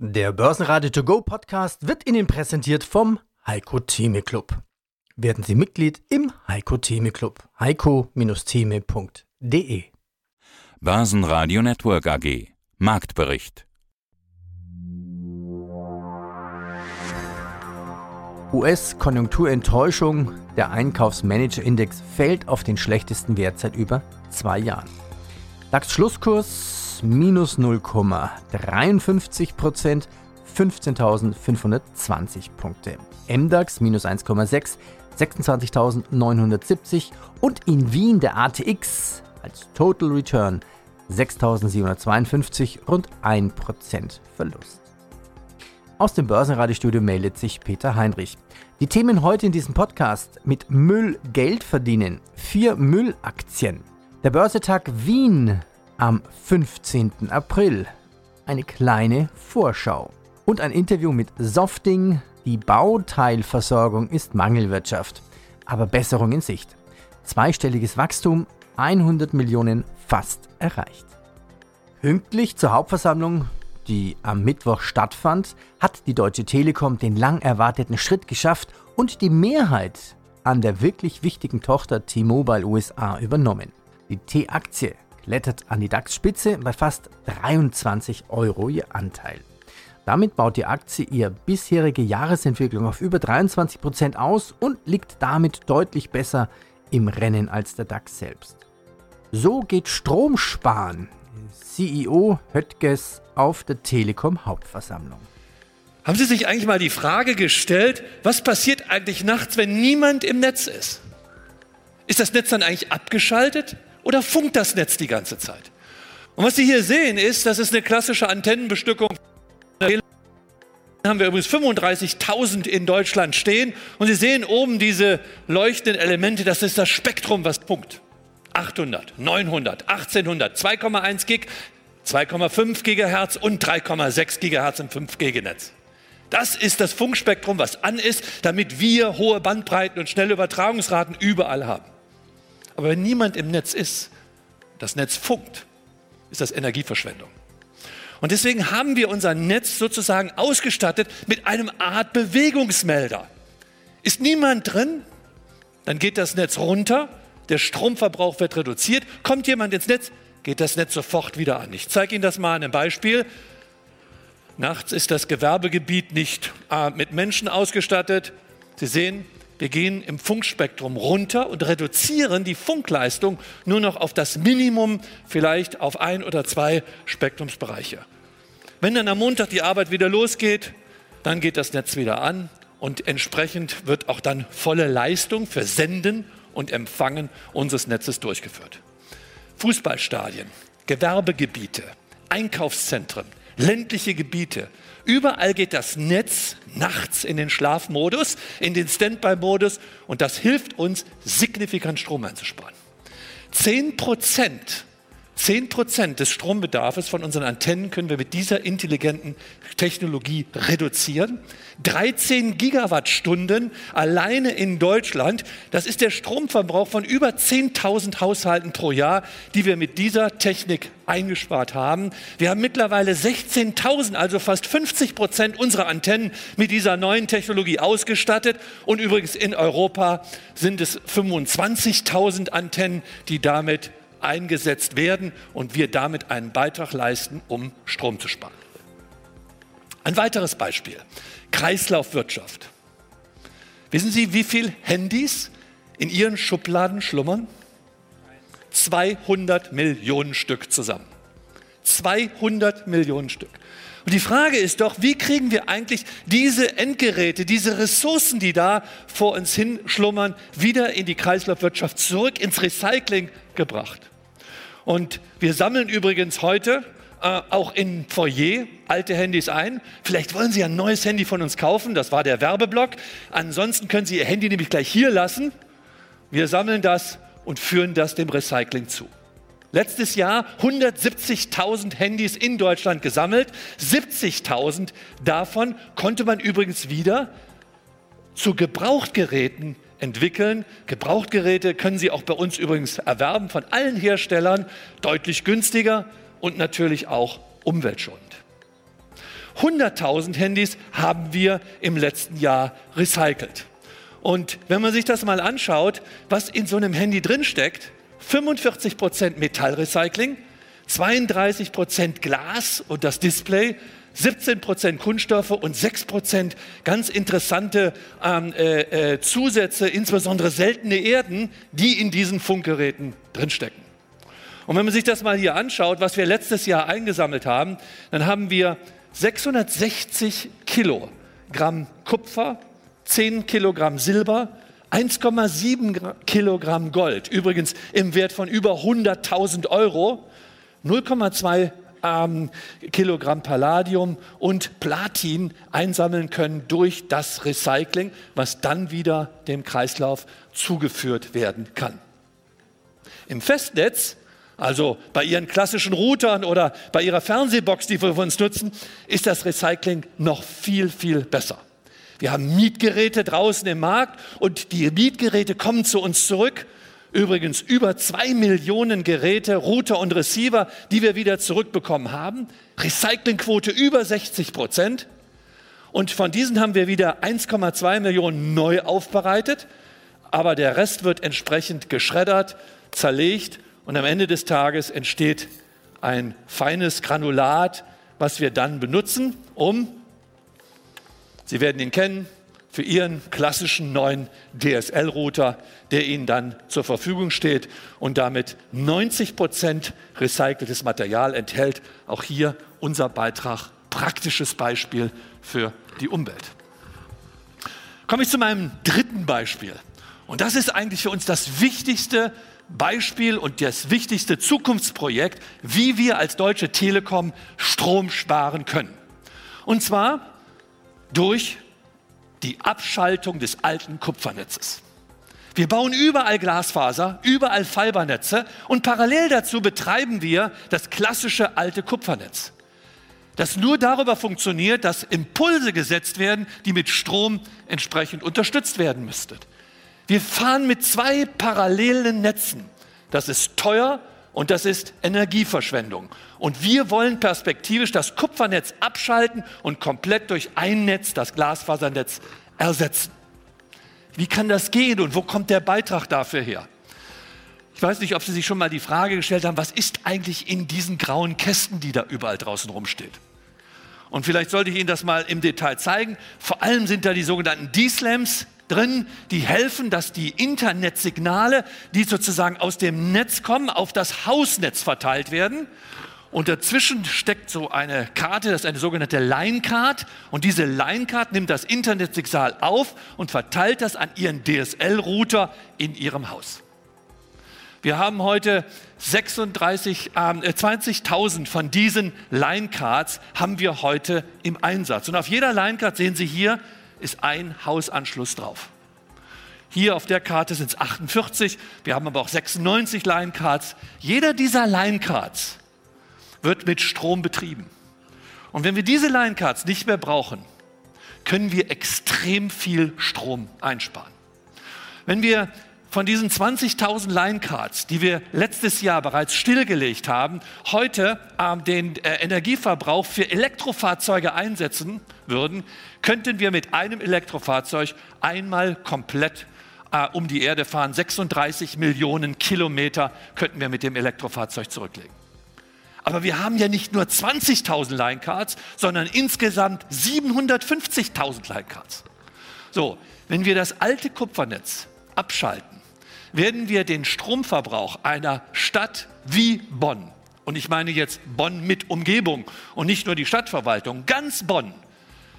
Der Börsenradio To Go Podcast wird Ihnen präsentiert vom Heiko Theme Club. Werden Sie Mitglied im Heiko Theme Club. heiko-theme.de Börsenradio Network AG Marktbericht US-Konjunkturenttäuschung. Der Einkaufsmanager-Index fällt auf den schlechtesten Wert seit über zwei Jahren. DAX-Schlusskurs minus 0,53 Prozent, 15.520 Punkte. MDAX minus 1,6, 26.970 und in Wien der ATX als Total Return 6.752, rund 1% Verlust. Aus dem Börsenradiostudio meldet sich Peter Heinrich. Die Themen heute in diesem Podcast mit Müll Geld verdienen, vier Müllaktien. Der Börsetag Wien am 15. April. Eine kleine Vorschau und ein Interview mit Softing. Die Bauteilversorgung ist Mangelwirtschaft, aber Besserung in Sicht. Zweistelliges Wachstum, 100 Millionen fast erreicht. Pünktlich zur Hauptversammlung, die am Mittwoch stattfand, hat die Deutsche Telekom den lang erwarteten Schritt geschafft und die Mehrheit an der wirklich wichtigen Tochter T-Mobile USA übernommen. Die T-Aktie klettert an die DAX-Spitze bei fast 23 Euro ihr Anteil. Damit baut die Aktie ihre bisherige Jahresentwicklung auf über 23 Prozent aus und liegt damit deutlich besser im Rennen als der DAX selbst. So geht Stromsparen. CEO Höttges auf der Telekom Hauptversammlung. Haben Sie sich eigentlich mal die Frage gestellt, was passiert eigentlich nachts, wenn niemand im Netz ist? Ist das Netz dann eigentlich abgeschaltet? Oder funkt das Netz die ganze Zeit? Und was Sie hier sehen, ist, das ist eine klassische Antennenbestückung. haben wir übrigens 35.000 in Deutschland stehen. Und Sie sehen oben diese leuchtenden Elemente, das ist das Spektrum, was funkt. 800, 900, 1800, 2,1 Gig, 2,5 Gigahertz und 3,6 Gigahertz im 5G-Netz. Das ist das Funkspektrum, was an ist, damit wir hohe Bandbreiten und schnelle Übertragungsraten überall haben. Aber wenn niemand im Netz ist, das Netz funkt, ist das Energieverschwendung. Und deswegen haben wir unser Netz sozusagen ausgestattet mit einem Art Bewegungsmelder. Ist niemand drin, dann geht das Netz runter, der Stromverbrauch wird reduziert, kommt jemand ins Netz, geht das Netz sofort wieder an. Ich zeige Ihnen das mal an einem Beispiel. Nachts ist das Gewerbegebiet nicht äh, mit Menschen ausgestattet. Sie sehen, wir gehen im Funkspektrum runter und reduzieren die Funkleistung nur noch auf das Minimum, vielleicht auf ein oder zwei Spektrumsbereiche. Wenn dann am Montag die Arbeit wieder losgeht, dann geht das Netz wieder an und entsprechend wird auch dann volle Leistung für Senden und Empfangen unseres Netzes durchgeführt. Fußballstadien, Gewerbegebiete, Einkaufszentren, ländliche Gebiete, Überall geht das Netz nachts in den Schlafmodus, in den Standby-Modus und das hilft uns, signifikant Strom einzusparen. Zehn Prozent 10 des Strombedarfs von unseren Antennen können wir mit dieser intelligenten Technologie reduzieren. 13 Gigawattstunden alleine in Deutschland, das ist der Stromverbrauch von über 10.000 Haushalten pro Jahr, die wir mit dieser Technik eingespart haben. Wir haben mittlerweile 16.000, also fast 50 Prozent unserer Antennen mit dieser neuen Technologie ausgestattet. Und übrigens in Europa sind es 25.000 Antennen, die damit eingesetzt werden und wir damit einen Beitrag leisten, um Strom zu sparen. Ein weiteres Beispiel, Kreislaufwirtschaft. Wissen Sie, wie viele Handys in Ihren Schubladen schlummern? 200 Millionen Stück zusammen. 200 Millionen Stück. Und die Frage ist doch, wie kriegen wir eigentlich diese Endgeräte, diese Ressourcen, die da vor uns hin schlummern, wieder in die Kreislaufwirtschaft zurück, ins Recycling gebracht? Und wir sammeln übrigens heute äh, auch in Foyer alte Handys ein. Vielleicht wollen Sie ein neues Handy von uns kaufen, das war der Werbeblock. Ansonsten können Sie Ihr Handy nämlich gleich hier lassen. Wir sammeln das und führen das dem Recycling zu. Letztes Jahr 170.000 Handys in Deutschland gesammelt. 70.000 davon konnte man übrigens wieder zu Gebrauchtgeräten entwickeln. Gebrauchtgeräte können Sie auch bei uns übrigens erwerben von allen Herstellern, deutlich günstiger und natürlich auch umweltschonend. 100.000 Handys haben wir im letzten Jahr recycelt. Und wenn man sich das mal anschaut, was in so einem Handy drinsteckt, 45% Metallrecycling, 32% Glas und das Display, 17% Kunststoffe und 6% ganz interessante ähm, äh, äh, Zusätze, insbesondere seltene Erden, die in diesen Funkgeräten drinstecken. Und wenn man sich das mal hier anschaut, was wir letztes Jahr eingesammelt haben, dann haben wir 660 Kilogramm Kupfer, 10 Kilogramm Silber, 1,7 Kilogramm Gold, übrigens im Wert von über 100.000 Euro, 0,2 ähm, Kilogramm Palladium und Platin einsammeln können durch das Recycling, was dann wieder dem Kreislauf zugeführt werden kann. Im Festnetz, also bei Ihren klassischen Routern oder bei Ihrer Fernsehbox, die wir für uns nutzen, ist das Recycling noch viel, viel besser. Wir haben Mietgeräte draußen im Markt und die Mietgeräte kommen zu uns zurück Übrigens über zwei Millionen Geräte, Router und Receiver, die wir wieder zurückbekommen haben. Recyclingquote über 60 Prozent. Und von diesen haben wir wieder 1,2 Millionen neu aufbereitet. Aber der Rest wird entsprechend geschreddert, zerlegt und am Ende des Tages entsteht ein feines Granulat, was wir dann benutzen, um, Sie werden ihn kennen, für Ihren klassischen neuen DSL-Router, der Ihnen dann zur Verfügung steht und damit 90 Prozent recyceltes Material enthält. Auch hier unser Beitrag, praktisches Beispiel für die Umwelt. Komme ich zu meinem dritten Beispiel. Und das ist eigentlich für uns das wichtigste Beispiel und das wichtigste Zukunftsprojekt, wie wir als Deutsche Telekom Strom sparen können. Und zwar durch die Abschaltung des alten Kupfernetzes. Wir bauen überall Glasfaser, überall Fibernetze und parallel dazu betreiben wir das klassische alte Kupfernetz, das nur darüber funktioniert, dass Impulse gesetzt werden, die mit Strom entsprechend unterstützt werden müssten. Wir fahren mit zwei parallelen Netzen. Das ist teuer und das ist Energieverschwendung. Und wir wollen perspektivisch das Kupfernetz abschalten und komplett durch ein Netz, das Glasfasernetz, ersetzen. Wie kann das gehen und wo kommt der Beitrag dafür her? Ich weiß nicht, ob Sie sich schon mal die Frage gestellt haben, was ist eigentlich in diesen grauen Kästen, die da überall draußen rumsteht? Und vielleicht sollte ich Ihnen das mal im Detail zeigen. Vor allem sind da die sogenannten D-Slams drin, die helfen, dass die Internetsignale, die sozusagen aus dem Netz kommen, auf das Hausnetz verteilt werden. Und dazwischen steckt so eine Karte, das ist eine sogenannte Line-Card. Und diese Line-Card nimmt das Internetsignal auf und verteilt das an ihren DSL-Router in ihrem Haus. Wir haben heute 36, äh, 20.000 von diesen Line-Cards haben wir heute im Einsatz. Und auf jeder Line-Card sehen Sie hier ist ein Hausanschluss drauf. Hier auf der Karte sind es 48, wir haben aber auch 96 Line-Cards. Jeder dieser Line-Cards wird mit Strom betrieben. Und wenn wir diese Line-Cards nicht mehr brauchen, können wir extrem viel Strom einsparen. Wenn wir von diesen 20.000 Line-Cards, die wir letztes Jahr bereits stillgelegt haben, heute äh, den äh, Energieverbrauch für Elektrofahrzeuge einsetzen würden, könnten wir mit einem Elektrofahrzeug einmal komplett äh, um die Erde fahren. 36 Millionen Kilometer könnten wir mit dem Elektrofahrzeug zurücklegen. Aber wir haben ja nicht nur 20.000 Line-Cards, sondern insgesamt 750.000 Line-Cards. So, wenn wir das alte Kupfernetz abschalten, werden wir den Stromverbrauch einer Stadt wie Bonn, und ich meine jetzt Bonn mit Umgebung und nicht nur die Stadtverwaltung, ganz Bonn,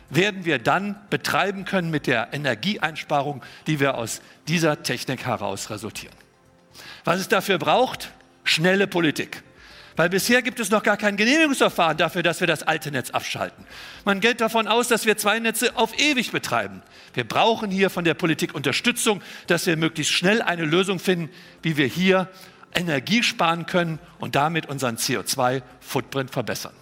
werden wir dann betreiben können mit der Energieeinsparung, die wir aus dieser Technik heraus resultieren. Was es dafür braucht? Schnelle Politik. Weil bisher gibt es noch gar kein Genehmigungsverfahren dafür, dass wir das alte Netz abschalten. Man geht davon aus, dass wir zwei Netze auf ewig betreiben. Wir brauchen hier von der Politik Unterstützung, dass wir möglichst schnell eine Lösung finden, wie wir hier Energie sparen können und damit unseren CO2-Footprint verbessern.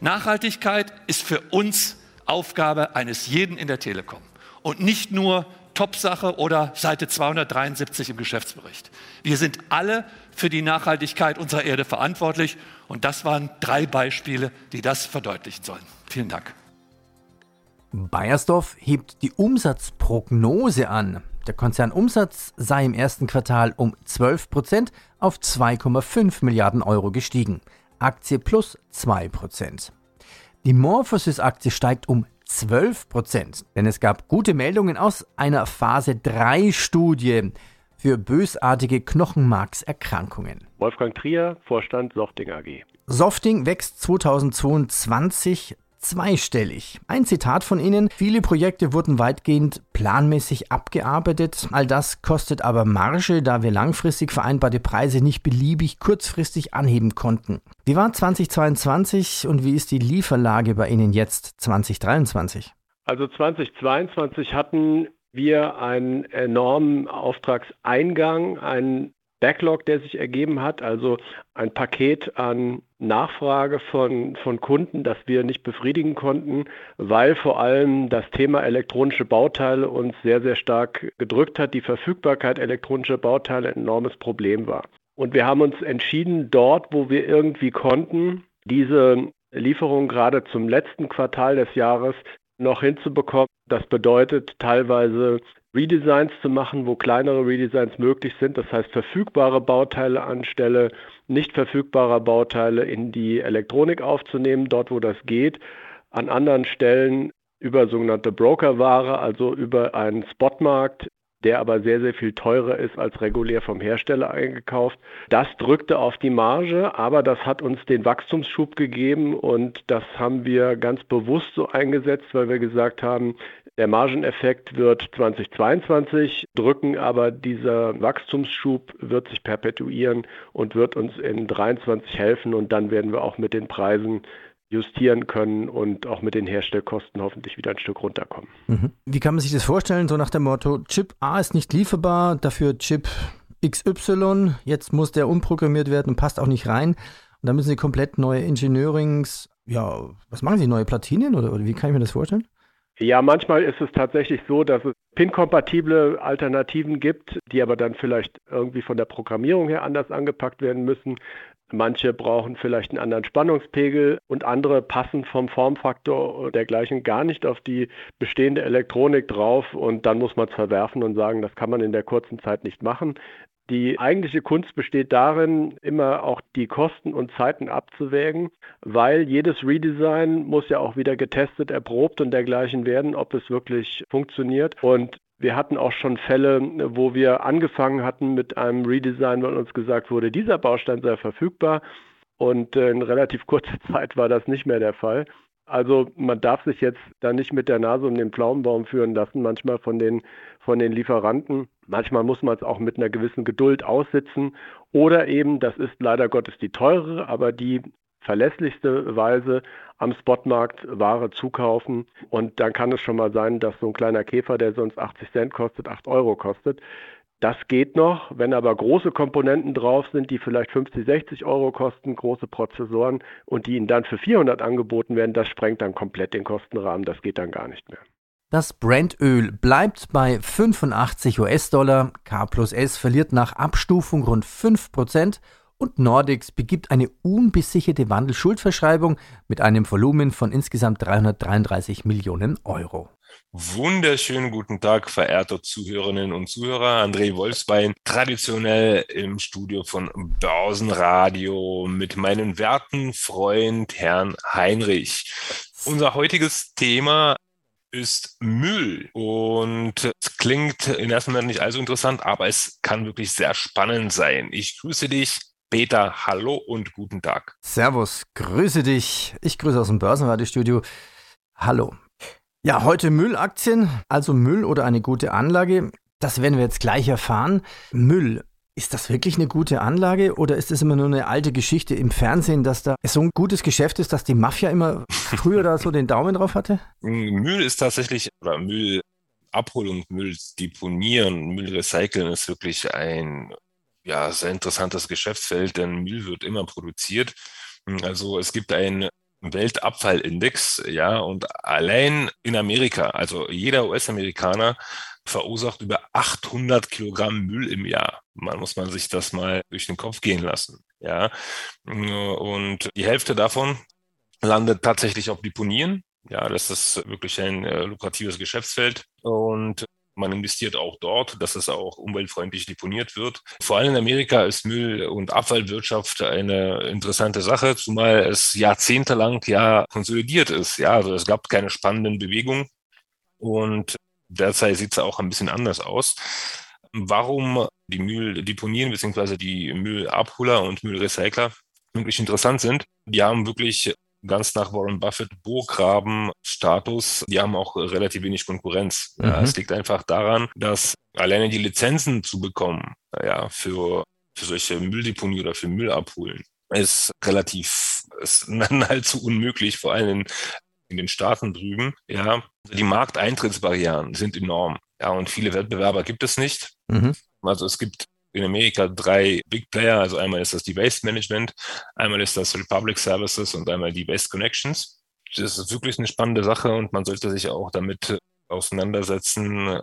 Nachhaltigkeit ist für uns Aufgabe eines jeden in der Telekom und nicht nur Top-Sache oder Seite 273 im Geschäftsbericht. Wir sind alle für die Nachhaltigkeit unserer Erde verantwortlich und das waren drei Beispiele, die das verdeutlichen sollen. Vielen Dank. Bayersdorf hebt die Umsatzprognose an. Der Konzernumsatz sei im ersten Quartal um 12 Prozent auf 2,5 Milliarden Euro gestiegen. Aktie plus 2 Prozent. Die Morphosis-Aktie steigt um 12 Prozent, denn es gab gute Meldungen aus einer Phase 3-Studie für bösartige Knochenmarkserkrankungen. Wolfgang Trier, Vorstand Softing AG. Softing wächst 2022 zweistellig. Ein Zitat von Ihnen, viele Projekte wurden weitgehend planmäßig abgearbeitet. All das kostet aber Marge, da wir langfristig vereinbarte Preise nicht beliebig kurzfristig anheben konnten. Wie war 2022 und wie ist die Lieferlage bei Ihnen jetzt 2023? Also 2022 hatten wir einen enormen Auftragseingang, einen Backlog, der sich ergeben hat, also ein Paket an Nachfrage von, von Kunden, das wir nicht befriedigen konnten, weil vor allem das Thema elektronische Bauteile uns sehr, sehr stark gedrückt hat. Die Verfügbarkeit elektronischer Bauteile ein enormes Problem war. Und wir haben uns entschieden, dort, wo wir irgendwie konnten, diese Lieferung gerade zum letzten Quartal des Jahres noch hinzubekommen. Das bedeutet teilweise Redesigns zu machen, wo kleinere Redesigns möglich sind. Das heißt, verfügbare Bauteile anstelle nicht verfügbarer Bauteile in die Elektronik aufzunehmen, dort wo das geht. An anderen Stellen über sogenannte Brokerware, also über einen Spotmarkt, der aber sehr, sehr viel teurer ist als regulär vom Hersteller eingekauft. Das drückte auf die Marge, aber das hat uns den Wachstumsschub gegeben und das haben wir ganz bewusst so eingesetzt, weil wir gesagt haben, der Margeneffekt wird 2022 drücken, aber dieser Wachstumsschub wird sich perpetuieren und wird uns in 2023 helfen und dann werden wir auch mit den Preisen justieren können und auch mit den Herstellkosten hoffentlich wieder ein Stück runterkommen. Mhm. Wie kann man sich das vorstellen? So nach dem Motto, Chip A ist nicht lieferbar, dafür Chip XY, jetzt muss der umprogrammiert werden und passt auch nicht rein. Und dann müssen Sie komplett neue Engineerings, ja, was machen Sie, neue Platinen oder, oder wie kann ich mir das vorstellen? Ja, manchmal ist es tatsächlich so, dass es PIN-kompatible Alternativen gibt, die aber dann vielleicht irgendwie von der Programmierung her anders angepackt werden müssen. Manche brauchen vielleicht einen anderen Spannungspegel und andere passen vom Formfaktor dergleichen gar nicht auf die bestehende Elektronik drauf und dann muss man es verwerfen und sagen, das kann man in der kurzen Zeit nicht machen. Die eigentliche Kunst besteht darin, immer auch die Kosten und Zeiten abzuwägen, weil jedes Redesign muss ja auch wieder getestet, erprobt und dergleichen werden, ob es wirklich funktioniert. Und wir hatten auch schon Fälle, wo wir angefangen hatten mit einem Redesign, weil uns gesagt wurde, dieser Baustein sei verfügbar. Und in relativ kurzer Zeit war das nicht mehr der Fall. Also man darf sich jetzt da nicht mit der Nase um den Pflaumenbaum führen lassen, manchmal von den, von den Lieferanten. Manchmal muss man es auch mit einer gewissen Geduld aussitzen. Oder eben, das ist leider Gottes die teurere, aber die verlässlichste Weise am Spotmarkt Ware zukaufen. Und dann kann es schon mal sein, dass so ein kleiner Käfer, der sonst 80 Cent kostet, 8 Euro kostet. Das geht noch, wenn aber große Komponenten drauf sind, die vielleicht 50, 60 Euro kosten, große Prozessoren und die ihnen dann für 400 angeboten werden, das sprengt dann komplett den Kostenrahmen, das geht dann gar nicht mehr. Das Brandöl bleibt bei 85 US-Dollar, K plus S verliert nach Abstufung rund 5% und Nordics begibt eine unbesicherte Wandelschuldverschreibung mit einem Volumen von insgesamt 333 Millionen Euro. Wunderschönen guten Tag, verehrte Zuhörerinnen und Zuhörer. André Wolfsbein, traditionell im Studio von Börsenradio mit meinem werten Freund Herrn Heinrich. Unser heutiges Thema ist Müll. Und es klingt in ersten Moment nicht allzu interessant, aber es kann wirklich sehr spannend sein. Ich grüße dich, Peter, hallo und guten Tag. Servus, grüße dich. Ich grüße aus dem Börsenradiostudio. Hallo. Ja, heute Müllaktien, also Müll oder eine gute Anlage. Das werden wir jetzt gleich erfahren. Müll. Ist das wirklich eine gute Anlage oder ist es immer nur eine alte Geschichte im Fernsehen, dass da so ein gutes Geschäft ist, dass die Mafia immer früher da so den Daumen drauf hatte? Müll ist tatsächlich, oder Müllabholung, Müll deponieren, Müll recyceln ist wirklich ein ja, sehr interessantes Geschäftsfeld, denn Müll wird immer produziert. Also es gibt ein Weltabfallindex, ja, und allein in Amerika, also jeder US-Amerikaner verursacht über 800 Kilogramm Müll im Jahr. Man muss man sich das mal durch den Kopf gehen lassen, ja. Und die Hälfte davon landet tatsächlich auf Deponien. Ja, das ist wirklich ein äh, lukratives Geschäftsfeld. Und man investiert auch dort, dass es auch umweltfreundlich deponiert wird. Vor allem in Amerika ist Müll- und Abfallwirtschaft eine interessante Sache, zumal es jahrzehntelang ja konsolidiert ist. Ja, also es gab keine spannenden Bewegungen und derzeit sieht es auch ein bisschen anders aus. Warum die Mülldeponien bzw. die Müllabholer und Müllrecycler wirklich interessant sind, die haben wirklich ganz nach Warren Buffett Burggraben-Status, die haben auch relativ wenig Konkurrenz. Mhm. Ja, es liegt einfach daran, dass alleine die Lizenzen zu bekommen, ja, für, für solche Mülldeponie oder für Müll abholen, ist relativ, ist nahezu unmöglich, vor allem in, in den Staaten drüben. Ja, die Markteintrittsbarrieren sind enorm. Ja, und viele Wettbewerber gibt es nicht. Mhm. Also es gibt in Amerika drei Big Player. Also einmal ist das die Waste Management, einmal ist das Republic Services und einmal die Waste Connections. Das ist wirklich eine spannende Sache und man sollte sich auch damit auseinandersetzen,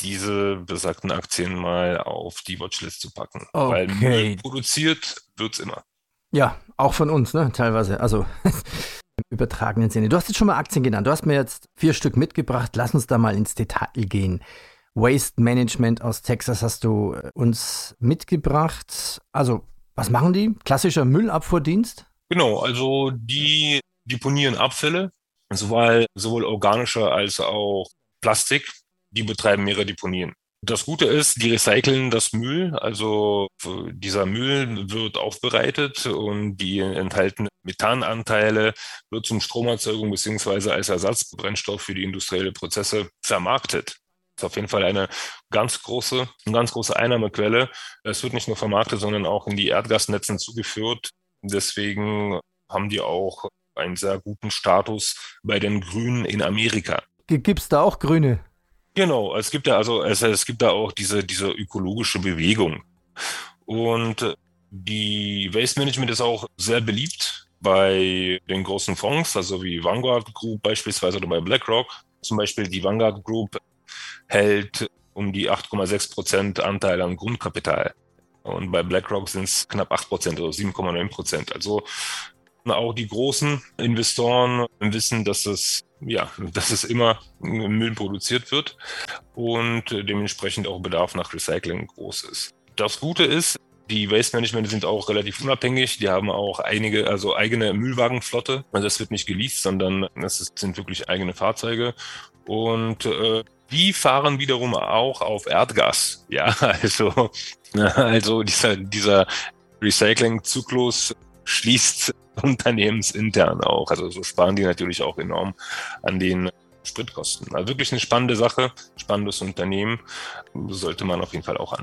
diese besagten Aktien mal auf die Watchlist zu packen. Okay. Weil Müll produziert wird's immer. Ja, auch von uns, ne? Teilweise. Also im übertragenen Sinne. Du hast jetzt schon mal Aktien genannt. Du hast mir jetzt vier Stück mitgebracht. Lass uns da mal ins Detail gehen. Waste Management aus Texas hast du äh, uns mitgebracht. Also, was machen die? Klassischer Müllabfuhrdienst? Genau, also die deponieren Abfälle, sowohl, sowohl organischer als auch Plastik. Die betreiben mehrere Deponien. Das Gute ist, die recyceln das Müll, also dieser Müll wird aufbereitet und die enthaltenen Methananteile wird zum Stromerzeugung beziehungsweise als Ersatzbrennstoff für die industrielle Prozesse vermarktet ist auf jeden Fall eine ganz große, eine ganz große Einnahmequelle. Es wird nicht nur vermarktet, sondern auch in die Erdgasnetzen zugeführt. Deswegen haben die auch einen sehr guten Status bei den Grünen in Amerika. Gibt es da auch Grüne? Genau, es gibt da also es, es gibt da auch diese, diese ökologische Bewegung. Und die Waste Management ist auch sehr beliebt bei den großen Fonds, also wie Vanguard Group beispielsweise oder bei BlackRock. Zum Beispiel die Vanguard Group hält um die 8,6 Prozent Anteil am Grundkapital. Und bei BlackRock sind es knapp 8 Prozent oder 7,9 Prozent. Also auch die großen Investoren wissen, dass es, ja, dass es immer Müll produziert wird und dementsprechend auch Bedarf nach Recycling groß ist. Das Gute ist, die Waste Management sind auch relativ unabhängig. Die haben auch einige, also eigene Müllwagenflotte. Also es wird nicht geleast, sondern es sind wirklich eigene Fahrzeuge. Und äh, die fahren wiederum auch auf Erdgas. Ja, also, also dieser, dieser Recycling-Zyklus schließt unternehmensintern auch. Also so sparen die natürlich auch enorm an den Spritkosten. Also wirklich eine spannende Sache, spannendes Unternehmen, sollte man auf jeden Fall auch an.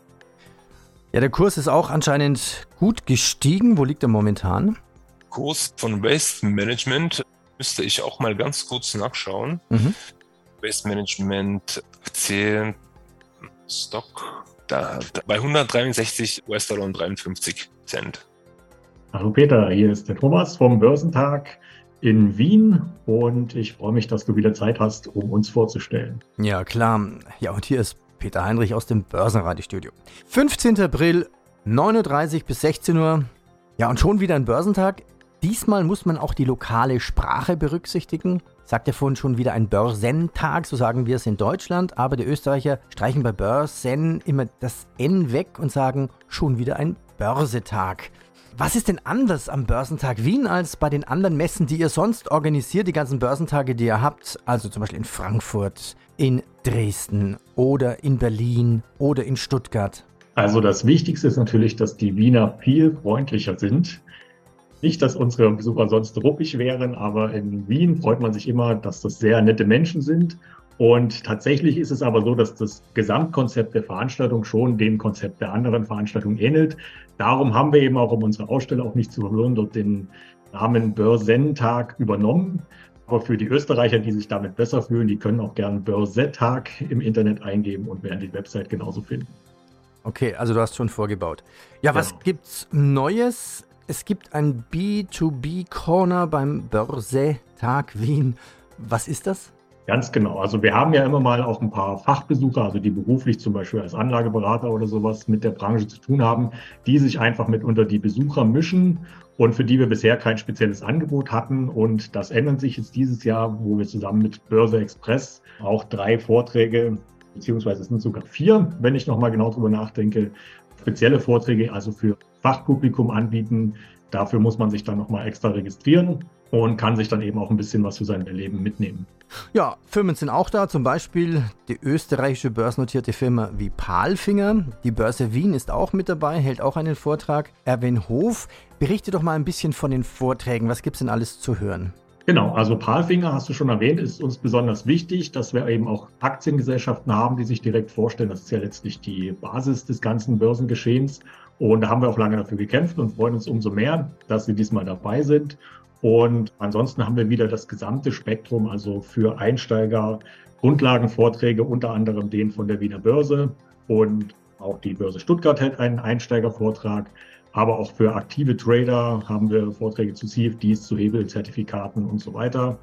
Ja, der Kurs ist auch anscheinend gut gestiegen. Wo liegt er momentan? Kurs von Waste Management müsste ich auch mal ganz kurz nachschauen. Mhm. Waste Management Aktien, Stock, da, da, bei 163 US-Dollar und 53 Cent. Hallo Peter, hier ist der Thomas vom Börsentag in Wien und ich freue mich, dass du wieder Zeit hast, um uns vorzustellen. Ja, klar. Ja, und hier ist Peter Heinrich aus dem Börsenradiostudio. 15. April, 9.30 bis 16 Uhr. Ja, und schon wieder ein Börsentag. Diesmal muss man auch die lokale Sprache berücksichtigen. Sagt ja vorhin schon wieder ein Börsentag, so sagen wir es in Deutschland, aber die Österreicher streichen bei Börsen immer das N weg und sagen schon wieder ein Börsetag. Was ist denn anders am Börsentag Wien als bei den anderen Messen, die ihr sonst organisiert, die ganzen Börsentage, die ihr habt? Also zum Beispiel in Frankfurt, in Dresden oder in Berlin oder in Stuttgart. Also das Wichtigste ist natürlich, dass die Wiener viel freundlicher sind Nicht, dass unsere Besucher sonst ruppig wären, aber in Wien freut man sich immer, dass das sehr nette Menschen sind. Und tatsächlich ist es aber so, dass das Gesamtkonzept der Veranstaltung schon dem Konzept der anderen Veranstaltungen ähnelt. Darum haben wir eben auch, um unsere Aussteller auch nicht zu verwirren, dort den Namen Börsentag übernommen. Aber für die Österreicher, die sich damit besser fühlen, die können auch gerne Börsetag im Internet eingeben und werden die Website genauso finden. Okay, also du hast schon vorgebaut. Ja, was genau. gibt's Neues? Es gibt ein B2B-Corner beim Börsetag Wien. Was ist das? Ganz genau. Also wir haben ja immer mal auch ein paar Fachbesucher, also die beruflich zum Beispiel als Anlageberater oder sowas mit der Branche zu tun haben, die sich einfach mit unter die Besucher mischen und für die wir bisher kein spezielles Angebot hatten. Und das ändert sich jetzt dieses Jahr, wo wir zusammen mit Börse Express auch drei Vorträge, beziehungsweise es sind sogar vier, wenn ich nochmal genau drüber nachdenke, spezielle Vorträge, also für Fachpublikum anbieten. Dafür muss man sich dann nochmal extra registrieren und kann sich dann eben auch ein bisschen was für sein Erleben mitnehmen. Ja, Firmen sind auch da, zum Beispiel die österreichische börsennotierte Firma wie Palfinger. Die Börse Wien ist auch mit dabei, hält auch einen Vortrag. Erwin Hof, berichte doch mal ein bisschen von den Vorträgen. Was gibt es denn alles zu hören? Genau, also Palfinger hast du schon erwähnt, ist uns besonders wichtig, dass wir eben auch Aktiengesellschaften haben, die sich direkt vorstellen. Das ist ja letztlich die Basis des ganzen Börsengeschehens. Und da haben wir auch lange dafür gekämpft und freuen uns umso mehr, dass sie diesmal dabei sind. Und ansonsten haben wir wieder das gesamte Spektrum, also für Einsteiger Grundlagenvorträge, unter anderem den von der Wiener Börse und auch die Börse Stuttgart hält einen Einsteigervortrag. Aber auch für aktive Trader haben wir Vorträge zu CFDs, zu Hebelzertifikaten und so weiter.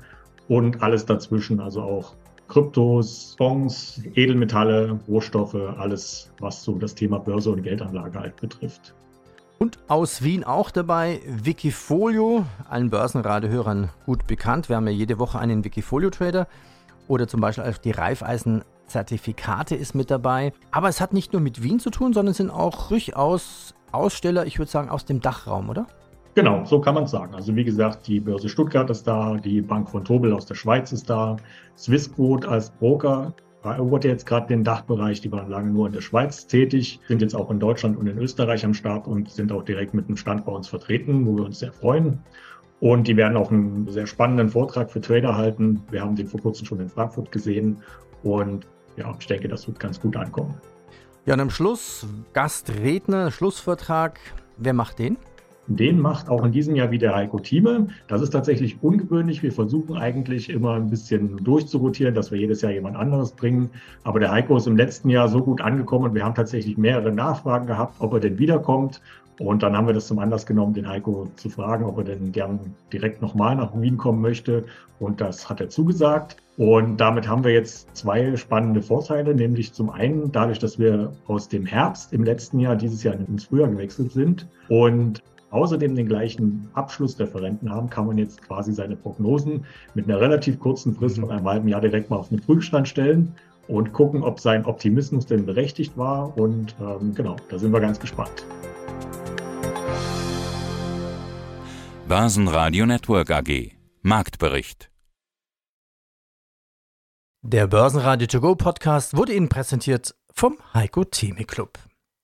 Und alles dazwischen, also auch Kryptos, Fonds, Edelmetalle, Rohstoffe, alles, was so das Thema Börse und Geldanlage halt betrifft. Und aus Wien auch dabei Wikifolio, allen Börsenradehörern gut bekannt. Wir haben ja jede Woche einen Wikifolio-Trader oder zum Beispiel auch die Reifeisen-Zertifikate ist mit dabei. Aber es hat nicht nur mit Wien zu tun, sondern es sind auch durchaus Aussteller, ich würde sagen, aus dem Dachraum, oder? Genau, so kann man es sagen. Also wie gesagt, die Börse Stuttgart ist da, die Bank von Tobel aus der Schweiz ist da, Swissquote als Broker erobert jetzt gerade den Dachbereich. Die waren lange nur in der Schweiz tätig, sind jetzt auch in Deutschland und in Österreich am Start und sind auch direkt mit dem Stand bei uns vertreten, wo wir uns sehr freuen. Und die werden auch einen sehr spannenden Vortrag für Trader halten. Wir haben den vor kurzem schon in Frankfurt gesehen und ja, ich denke, das wird ganz gut ankommen. Ja, und am Schluss Gastredner, Schlussvortrag. Wer macht den? Den macht auch in diesem Jahr wieder Heiko Thieme. Das ist tatsächlich ungewöhnlich. Wir versuchen eigentlich immer ein bisschen durchzurotieren, dass wir jedes Jahr jemand anderes bringen. Aber der Heiko ist im letzten Jahr so gut angekommen und wir haben tatsächlich mehrere Nachfragen gehabt, ob er denn wiederkommt. Und dann haben wir das zum Anlass genommen, den Heiko zu fragen, ob er denn gern direkt nochmal nach Wien kommen möchte. Und das hat er zugesagt. Und damit haben wir jetzt zwei spannende Vorteile, nämlich zum einen dadurch, dass wir aus dem Herbst im letzten Jahr dieses Jahr ins Frühjahr gewechselt sind und außerdem den gleichen Abschlussreferenten haben, kann man jetzt quasi seine Prognosen mit einer relativ kurzen Frist von einem halben Jahr direkt mal auf den Prüfstand stellen und gucken, ob sein Optimismus denn berechtigt war. Und ähm, genau, da sind wir ganz gespannt. Börsenradio Network AG Marktbericht Der Börsenradio To Go Podcast wurde Ihnen präsentiert vom Heiko Theme Club.